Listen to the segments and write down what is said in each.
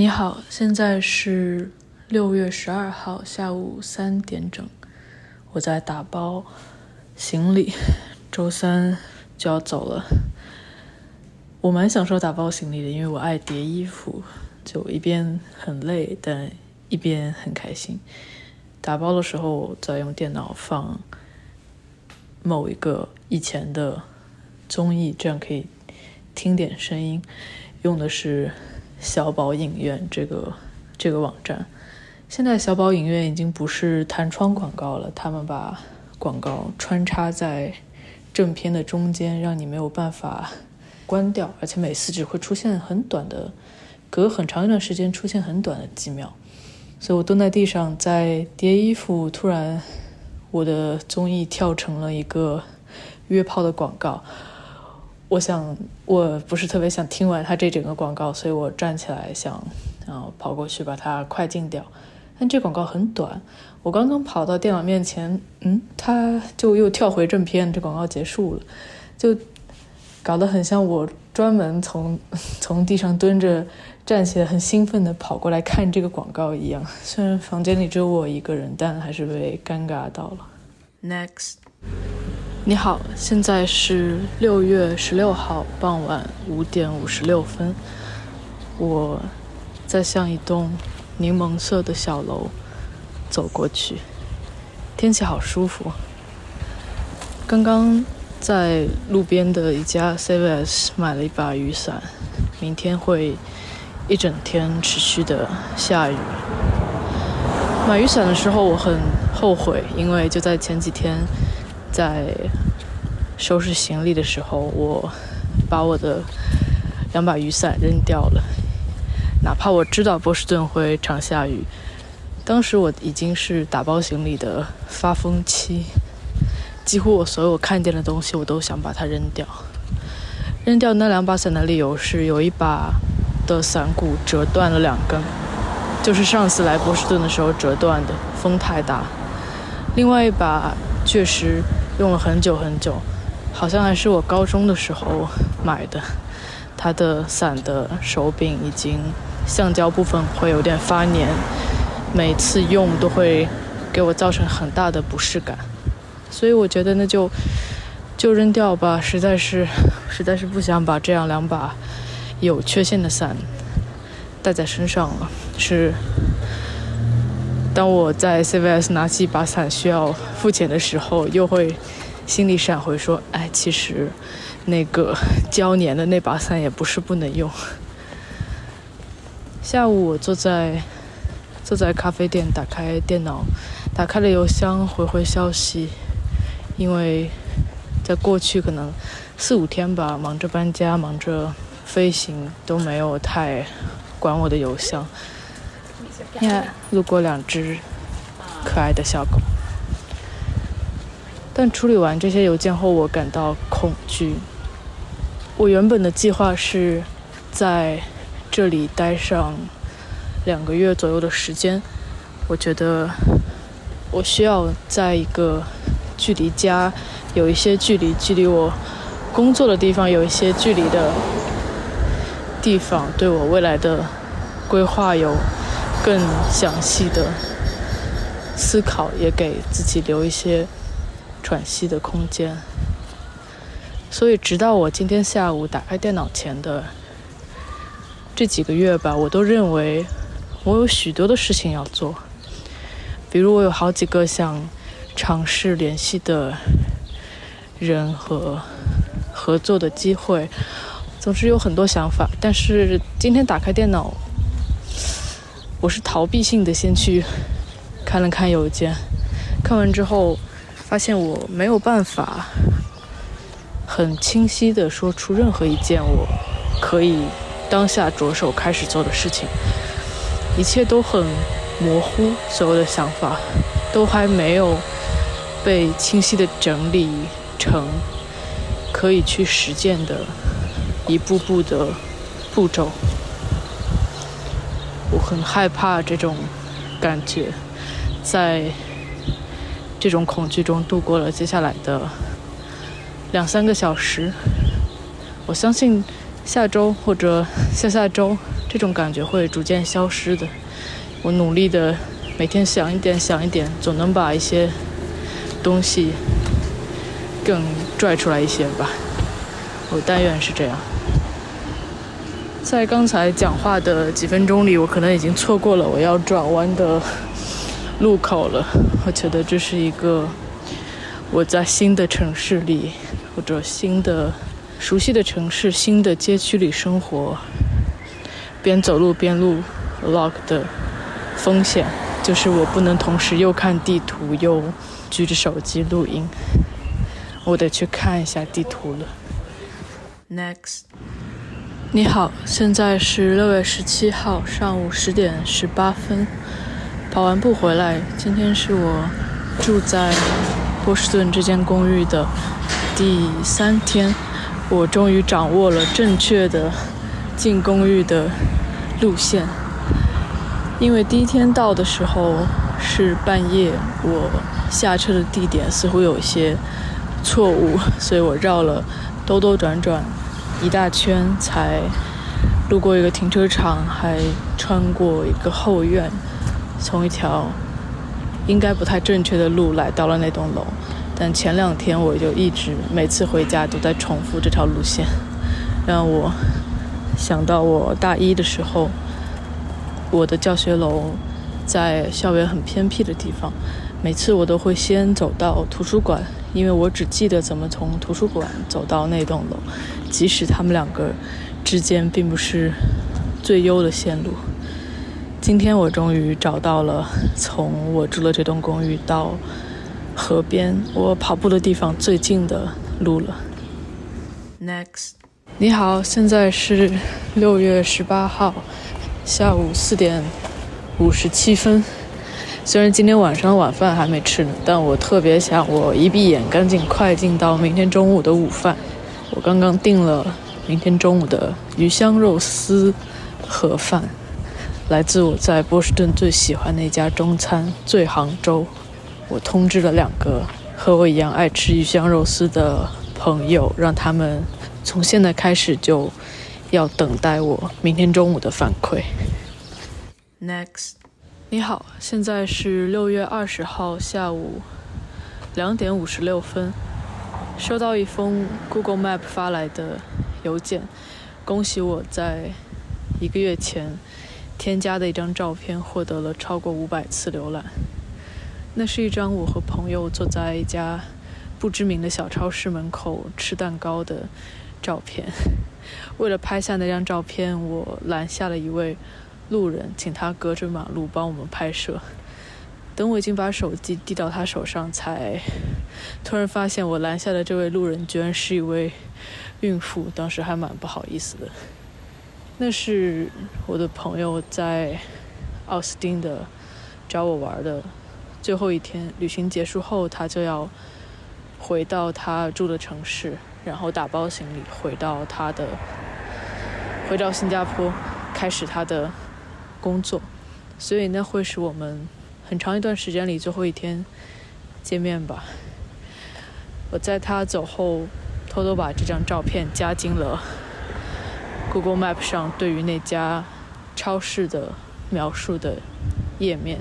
你好，现在是六月十二号下午三点整，我在打包行李，周三就要走了。我蛮享受打包行李的，因为我爱叠衣服，就一边很累，但一边很开心。打包的时候在用电脑放某一个以前的综艺，这样可以听点声音。用的是小宝影院这个这个网站。现在小宝影院已经不是弹窗广告了，他们把广告穿插在正片的中间，让你没有办法关掉，而且每次只会出现很短的，隔很长一段时间出现很短的几秒。所以我蹲在地上在叠衣服，突然我的综艺跳成了一个约炮的广告。我想我不是特别想听完他这整个广告，所以我站起来想，然后跑过去把它快进掉。但这广告很短，我刚刚跑到电脑面前，嗯，他就又跳回正片，这广告结束了，就搞得很像我专门从从地上蹲着。站起来，很兴奋地跑过来看这个广告一样。虽然房间里只有我一个人，但还是被尴尬到了。Next，你好，现在是六月十六号傍晚五点五十六分，我在向一栋柠檬色的小楼走过去。天气好舒服。刚刚在路边的一家 CVS 买了一把雨伞，明天会。一整天持续的下雨。买雨伞的时候，我很后悔，因为就在前几天，在收拾行李的时候，我把我的两把雨伞扔掉了。哪怕我知道波士顿会常下雨，当时我已经是打包行李的发疯期，几乎我所有看见的东西，我都想把它扔掉。扔掉那两把伞的理由是有一把。的伞骨折断了两根，就是上次来波士顿的时候折断的，风太大。另外一把确实用了很久很久，好像还是我高中的时候买的。它的伞的手柄已经橡胶部分会有点发黏，每次用都会给我造成很大的不适感，所以我觉得那就就扔掉吧，实在是实在是不想把这样两把。有缺陷的伞带在身上了，是当我在 CVS 拿起一把伞需要付钱的时候，又会心里闪回说：“哎，其实那个胶粘的那把伞也不是不能用。”下午我坐在坐在咖啡店，打开电脑，打开了邮箱，回回消息，因为在过去可能四五天吧，忙着搬家，忙着。飞行都没有太管我的邮箱。你看，路过两只可爱的小狗。但处理完这些邮件后，我感到恐惧。我原本的计划是在这里待上两个月左右的时间。我觉得我需要在一个距离家有一些距离、距离我工作的地方有一些距离的。地方对我未来的规划有更详细的思考，也给自己留一些喘息的空间。所以，直到我今天下午打开电脑前的这几个月吧，我都认为我有许多的事情要做。比如，我有好几个想尝试联系的人和合作的机会。总是有很多想法，但是今天打开电脑，我是逃避性的先去看了看邮件，看完之后发现我没有办法很清晰的说出任何一件我可以当下着手开始做的事情，一切都很模糊，所有的想法都还没有被清晰的整理成可以去实践的。一步步的步骤，我很害怕这种感觉，在这种恐惧中度过了接下来的两三个小时。我相信下周或者下下周，这种感觉会逐渐消失的。我努力的每天想一点想一点，总能把一些东西更拽出来一些吧。我但愿是这样。在刚才讲话的几分钟里，我可能已经错过了我要转弯的路口了。我觉得这是一个我在新的城市里或者新的。熟悉的城市、新的街区里生活，边走路边录 vlog 的风险，就是我不能同时又看地图又举着手机录音。我得去看一下地图了。Next，你好，现在是六月十七号上午十点十八分，跑完步回来。今天是我住在波士顿这间公寓的第三天。我终于掌握了正确的进公寓的路线，因为第一天到的时候是半夜，我下车的地点似乎有一些错误，所以我绕了兜兜转转一大圈，才路过一个停车场，还穿过一个后院，从一条应该不太正确的路来到了那栋楼。但前两天我就一直每次回家都在重复这条路线，让我想到我大一的时候，我的教学楼在校园很偏僻的地方，每次我都会先走到图书馆，因为我只记得怎么从图书馆走到那栋楼，即使他们两个之间并不是最优的线路。今天我终于找到了从我住的这栋公寓到。河边，我跑步的地方最近的路了。Next，你好，现在是六月十八号下午四点五十七分。虽然今天晚上晚饭还没吃呢，但我特别想我一闭眼赶紧快进到明天中午的午饭。我刚刚订了明天中午的鱼香肉丝盒饭，来自我在波士顿最喜欢的一家中餐——醉杭州。我通知了两个和我一样爱吃鱼香肉丝的朋友，让他们从现在开始就要等待我明天中午的反馈。Next，你好，现在是六月二十号下午两点五十六分，收到一封 Google Map 发来的邮件，恭喜我在一个月前添加的一张照片获得了超过五百次浏览。那是一张我和朋友坐在一家不知名的小超市门口吃蛋糕的照片。为了拍下那张照片，我拦下了一位路人，请他隔着马路帮我们拍摄。等我已经把手机递到他手上，才突然发现我拦下的这位路人居然是一位孕妇。当时还蛮不好意思的。那是我的朋友在奥斯汀的找我玩的。最后一天旅行结束后，他就要回到他住的城市，然后打包行李回到他的，回到新加坡，开始他的工作。所以那会是我们很长一段时间里最后一天见面吧。我在他走后，偷偷把这张照片加进了 Google Map 上对于那家超市的描述的页面。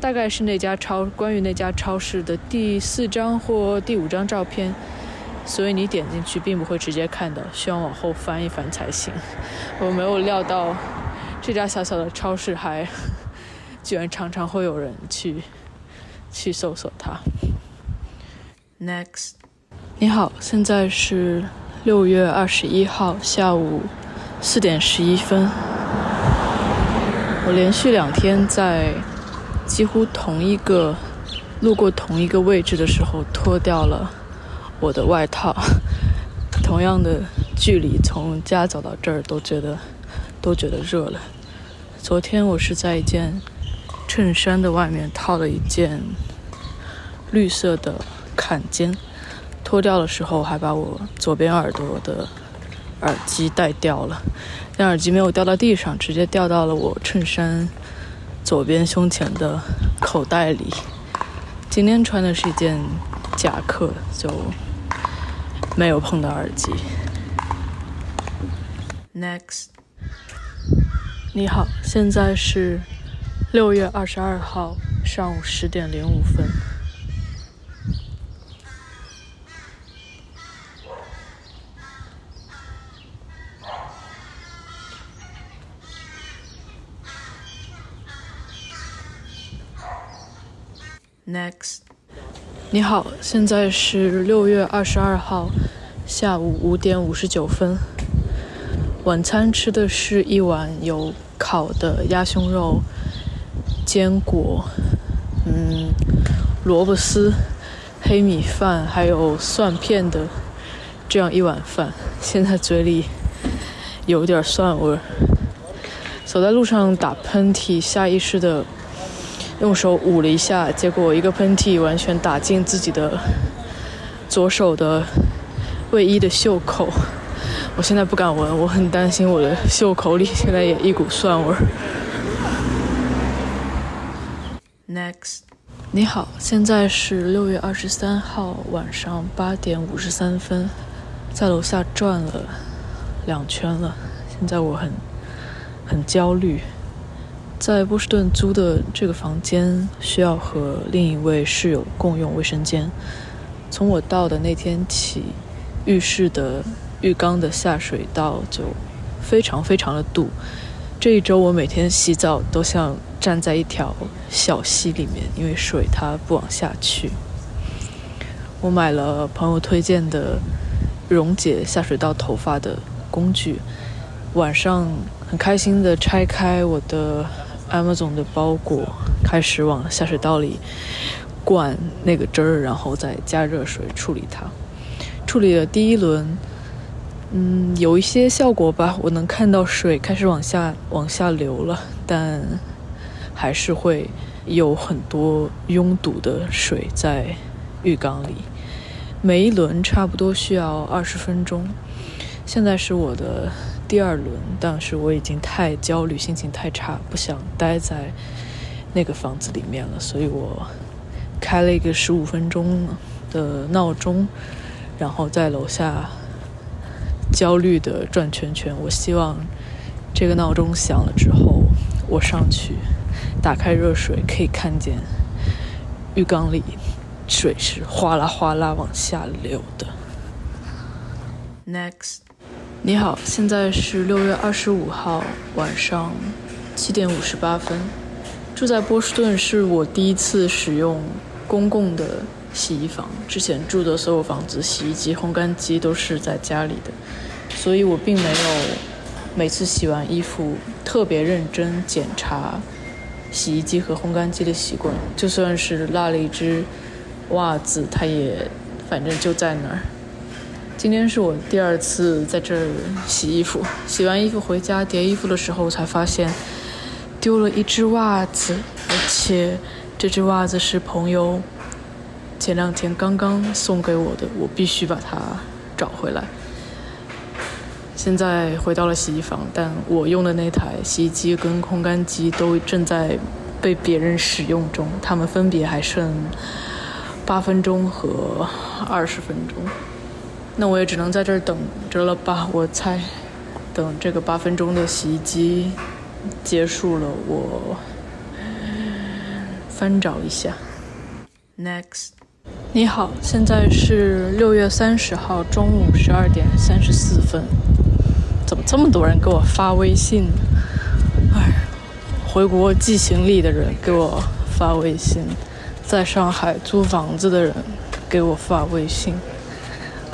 大概是那家超关于那家超市的第四张或第五张照片，所以你点进去并不会直接看到，需要往后翻一翻才行。我没有料到这家小小的超市还居然常常会有人去去搜索它。Next，你好，现在是六月二十一号下午四点十一分。我连续两天在。几乎同一个路过同一个位置的时候，脱掉了我的外套。同样的距离，从家走到这儿都觉得都觉得热了。昨天我是在一件衬衫的外面套了一件绿色的坎肩，脱掉的时候还把我左边耳朵的耳机带掉了。但耳机没有掉到地上，直接掉到了我衬衫。左边胸前的口袋里，今天穿的是一件夹克，就没有碰到耳机。Next，你好，现在是六月二十二号上午十点零五分。Next，你好，现在是六月二十二号下午五点五十九分。晚餐吃的是一碗有烤的鸭胸肉、坚果、嗯，萝卜丝、黑米饭，还有蒜片的这样一碗饭。现在嘴里有点蒜味儿。走在路上打喷嚏，下意识的用手捂了一下，结果一个喷嚏完全打进自己的左手的卫衣的袖口。我现在不敢闻，我很担心我的袖口里现在也一股蒜味儿。Next，你好，现在是六月二十三号晚上八点五十三分，在楼下转了两圈了，现在我很很焦虑，在波士顿租的这个房间需要和另一位室友共用卫生间，从我到的那天起，浴室的。浴缸的下水道就非常非常的堵，这一周我每天洗澡都像站在一条小溪里面，因为水它不往下去。我买了朋友推荐的溶解下水道头发的工具，晚上很开心的拆开我的 Amazon 的包裹，开始往下水道里灌那个汁儿，然后再加热水处理它。处理了第一轮。嗯，有一些效果吧，我能看到水开始往下往下流了，但还是会有很多拥堵的水在浴缸里。每一轮差不多需要二十分钟。现在是我的第二轮，但是我已经太焦虑，心情太差，不想待在那个房子里面了，所以我开了一个十五分钟的闹钟，然后在楼下。焦虑的转圈圈。我希望这个闹钟响了之后，我上去打开热水，可以看见浴缸里水是哗啦哗啦往下流的。Next，你好，现在是六月二十五号晚上七点五十八分。住在波士顿是我第一次使用公共的洗衣房，之前住的所有房子洗衣机、烘干机都是在家里的。所以我并没有每次洗完衣服特别认真检查洗衣机和烘干机的习惯。就算是落了一只袜子，它也反正就在那儿。今天是我第二次在这儿洗衣服，洗完衣服回家叠衣服的时候才发现丢了一只袜子，而且这只袜子是朋友前两天刚刚送给我的，我必须把它找回来。现在回到了洗衣房，但我用的那台洗衣机跟烘干机都正在被别人使用中，他们分别还剩八分钟和二十分钟。那我也只能在这儿等着了吧？我猜，等这个八分钟的洗衣机结束了，我翻找一下。Next，你好，现在是六月三十号中午十二点三十四分。怎么这么多人给我发微信？哎，回国寄行李的人给我发微信，在上海租房子的人给我发微信，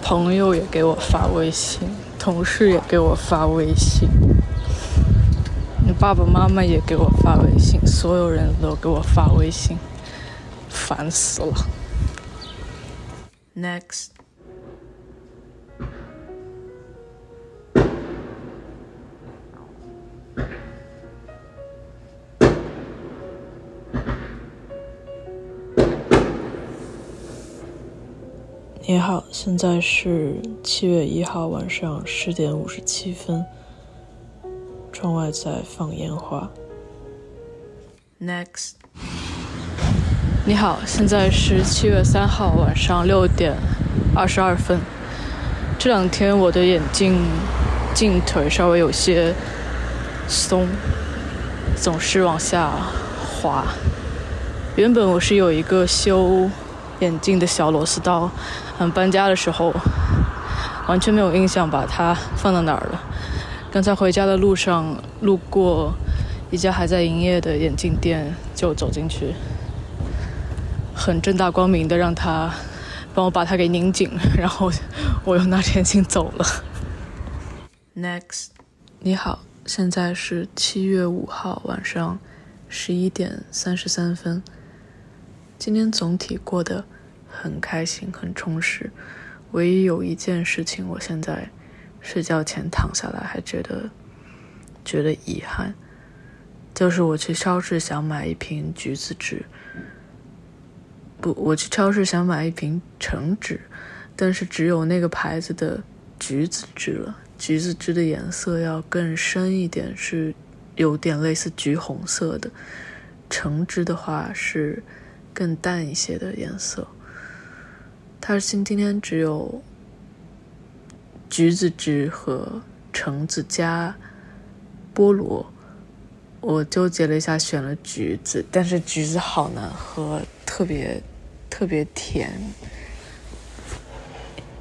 朋友也给我发微信，同事也给我发微信，你爸爸妈妈也给我发微信，所有人都给我发微信，烦死了。Next。你好，现在是七月一号晚上十点五十七分，窗外在放烟花。Next，你好，现在是七月三号晚上六点二十二分。这两天我的眼镜镜腿稍微有些松，总是往下滑。原本我是有一个修眼镜的小螺丝刀，嗯，搬家的时候完全没有印象把它放到哪儿了。刚才回家的路上路过一家还在营业的眼镜店，就走进去，很正大光明的让他帮我把它给拧紧，然后我又拿着眼镜走了。Next，你好，现在是七月五号晚上十一点三十三分。今天总体过得很开心，很充实。唯一有一件事情，我现在。睡觉前躺下来还觉得觉得遗憾，就是我去超市想买一瓶橘子汁，不，我去超市想买一瓶橙汁，但是只有那个牌子的橘子汁了。橘子汁的颜色要更深一点，是有点类似橘红色的；橙汁的话是更淡一些的颜色。它今今天只有。橘子汁和橙子加菠萝，我纠结了一下，选了橘子，但是橘子好难喝，特别特别甜，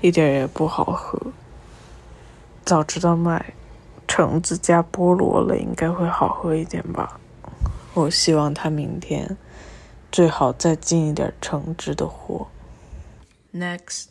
一点也不好喝。早知道买橙子加菠萝了，应该会好喝一点吧。我希望他明天最好再进一点橙汁的货。Next。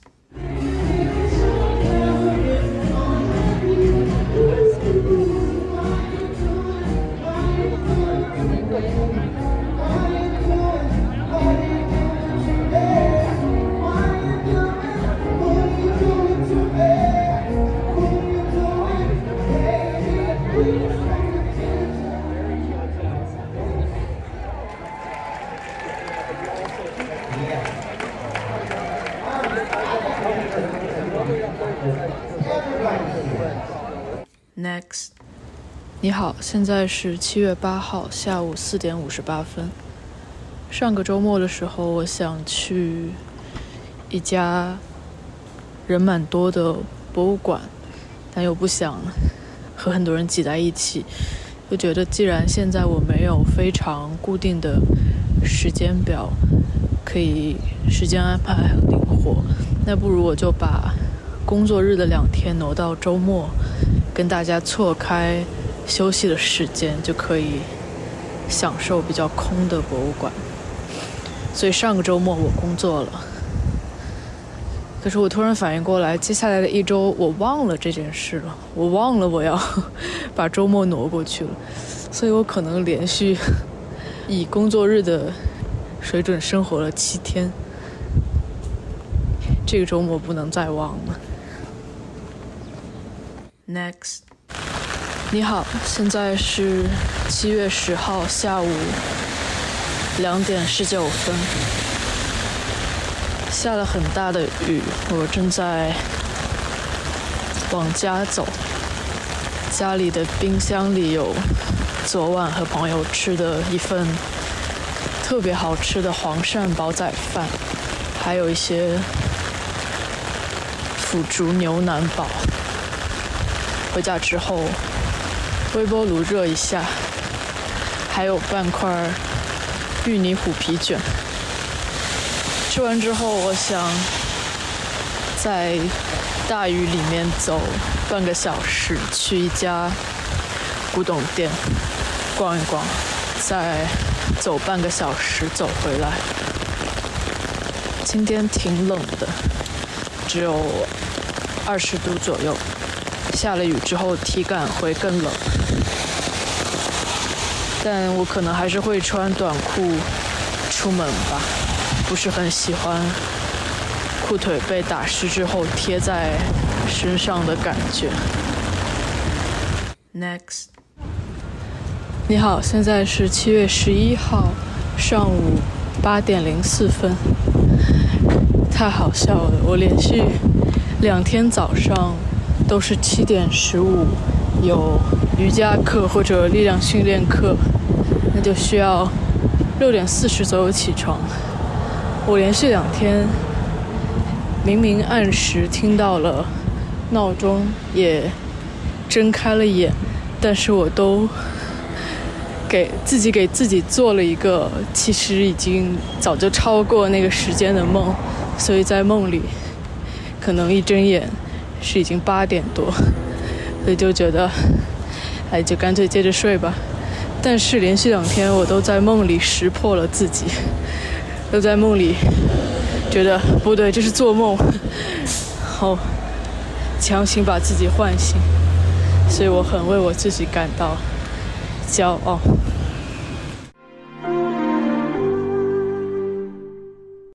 现在是七月八号下午四点五十八分。上个周末的时候，我想去一家人蛮多的博物馆，但又不想和很多人挤在一起，就觉得既然现在我没有非常固定的时间表，可以时间安排很灵活，那不如我就把工作日的两天挪到周末。跟大家错开休息的时间，就可以享受比较空的博物馆。所以上个周末我工作了，可是我突然反应过来，接下来的一周我忘了这件事了，我忘了我要 把周末挪过去了，所以我可能连续以工作日的水准生活了七天。这个周末不能再忘了。Next，你好，现在是七月十号下午两点十九分，下了很大的雨，我正在往家走，家里的冰箱里有昨晚和朋友吃的一份特别好吃的黄鳝煲仔饭，还有一些腐竹牛腩煲。回家之后，微波炉热一下，还有半块芋泥虎皮卷。吃完之后，我想在大雨里面走半个小时，去一家古董店逛一逛，再走半个小时走回来。今天挺冷的，只有二十度左右。下了雨之后，体感会更冷，但我可能还是会穿短裤出门吧，不是很喜欢裤腿被打湿之后贴在身上的感觉。Next，你好，现在是七月十一号上午八点零四分，太好笑了，我连续两天早上。都是七点十五有瑜伽课或者力量训练课，那就需要六点四十左右起床。我连续两天明明按时听到了闹钟，也睁开了眼，但是我都给自己给自己做了一个其实已经早就超过那个时间的梦，所以在梦里可能一睁眼是已经八点多，所以就觉得哎，就干脆接着睡吧。但是连续两天我都在梦里识破了自己，都在梦里觉得不对，这是做梦，好强行把自己唤醒，所以我很为我自己感到骄傲。